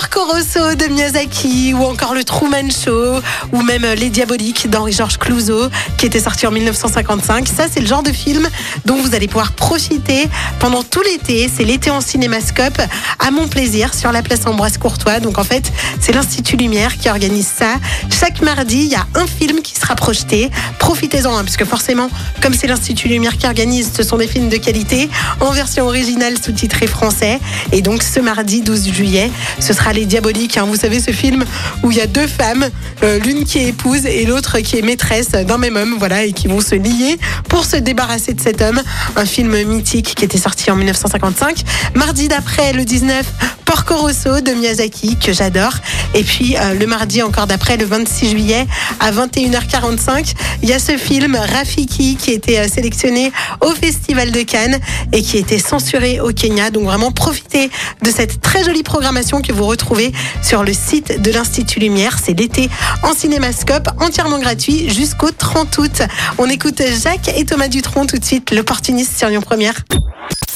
Porco de Miyazaki ou encore le Truman Show ou même Les Diaboliques d'Henri-Georges Clouzot qui était sorti en 1955. Ça, c'est le genre de film dont vous allez pouvoir profiter pendant tout l'été. C'est l'été en cinémascope à mon plaisir sur la place Ambroise Courtois. Donc en fait, c'est l'Institut Lumière qui organise ça. Chaque mardi, il y a un film qui sera projeté. Profitez-en, hein, parce que forcément, comme c'est l'Institut Lumière qui organise, ce sont des films de qualité en version originale sous-titrée français. Et donc ce mardi 12 juillet, ce sera Les Diaboliques. hein. Vous savez ce film où il y a deux femmes, euh, l'une qui est épouse et l'autre qui est maîtresse d'un même homme, voilà, et qui vont se lier pour se débarrasser de cet homme. Un film mythique qui était sorti en 1955. Mardi d'après, le 19, Porco Rosso de Miyazaki, que j'adore. Et puis euh, le mardi encore d'après, le 26 juillet, à 21h45, il y a ce film Rafiki qui été euh, sélectionné au Festival de Cannes et qui été censuré au Kenya. Donc vraiment profitez de cette très jolie programmation que vous retrouvez sur le site de l'Institut Lumière. C'est l'été en cinémascope, entièrement gratuit jusqu'au 30 août. On écoute Jacques et Thomas Dutronc tout de suite, l'opportuniste sur Lyon Première.